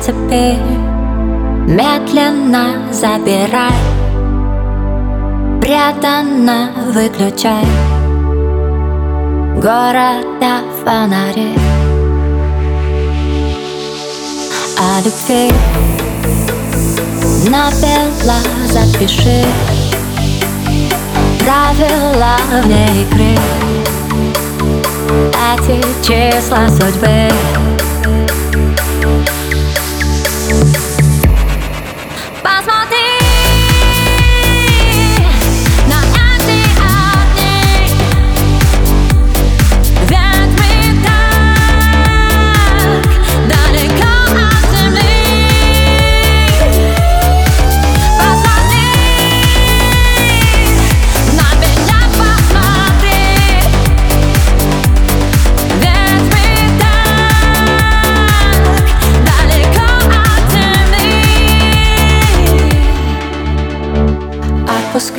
зацепи Медленно забирай. Преданно выключай. Города фонари А любви. Напела запиши. Правила вне игры. Эти числа судьбы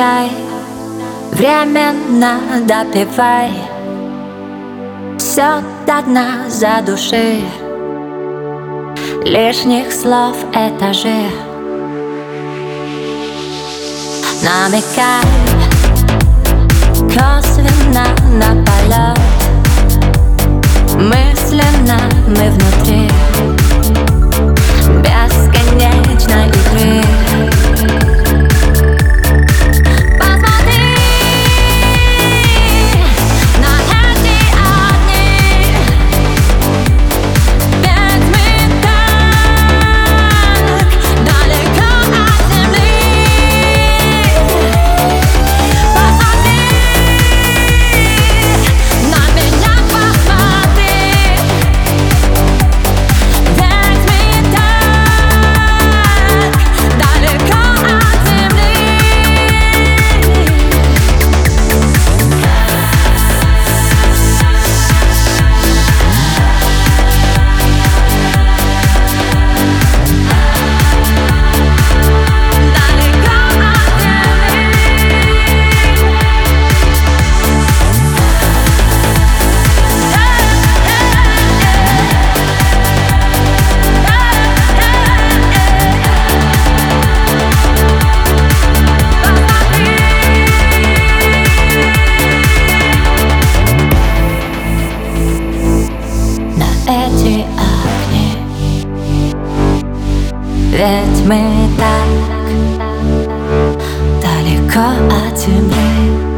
отпускай. Временно допивай Все до дна за души Лишних слов этажи Намекай Косвенно на полет мы так далеко от земли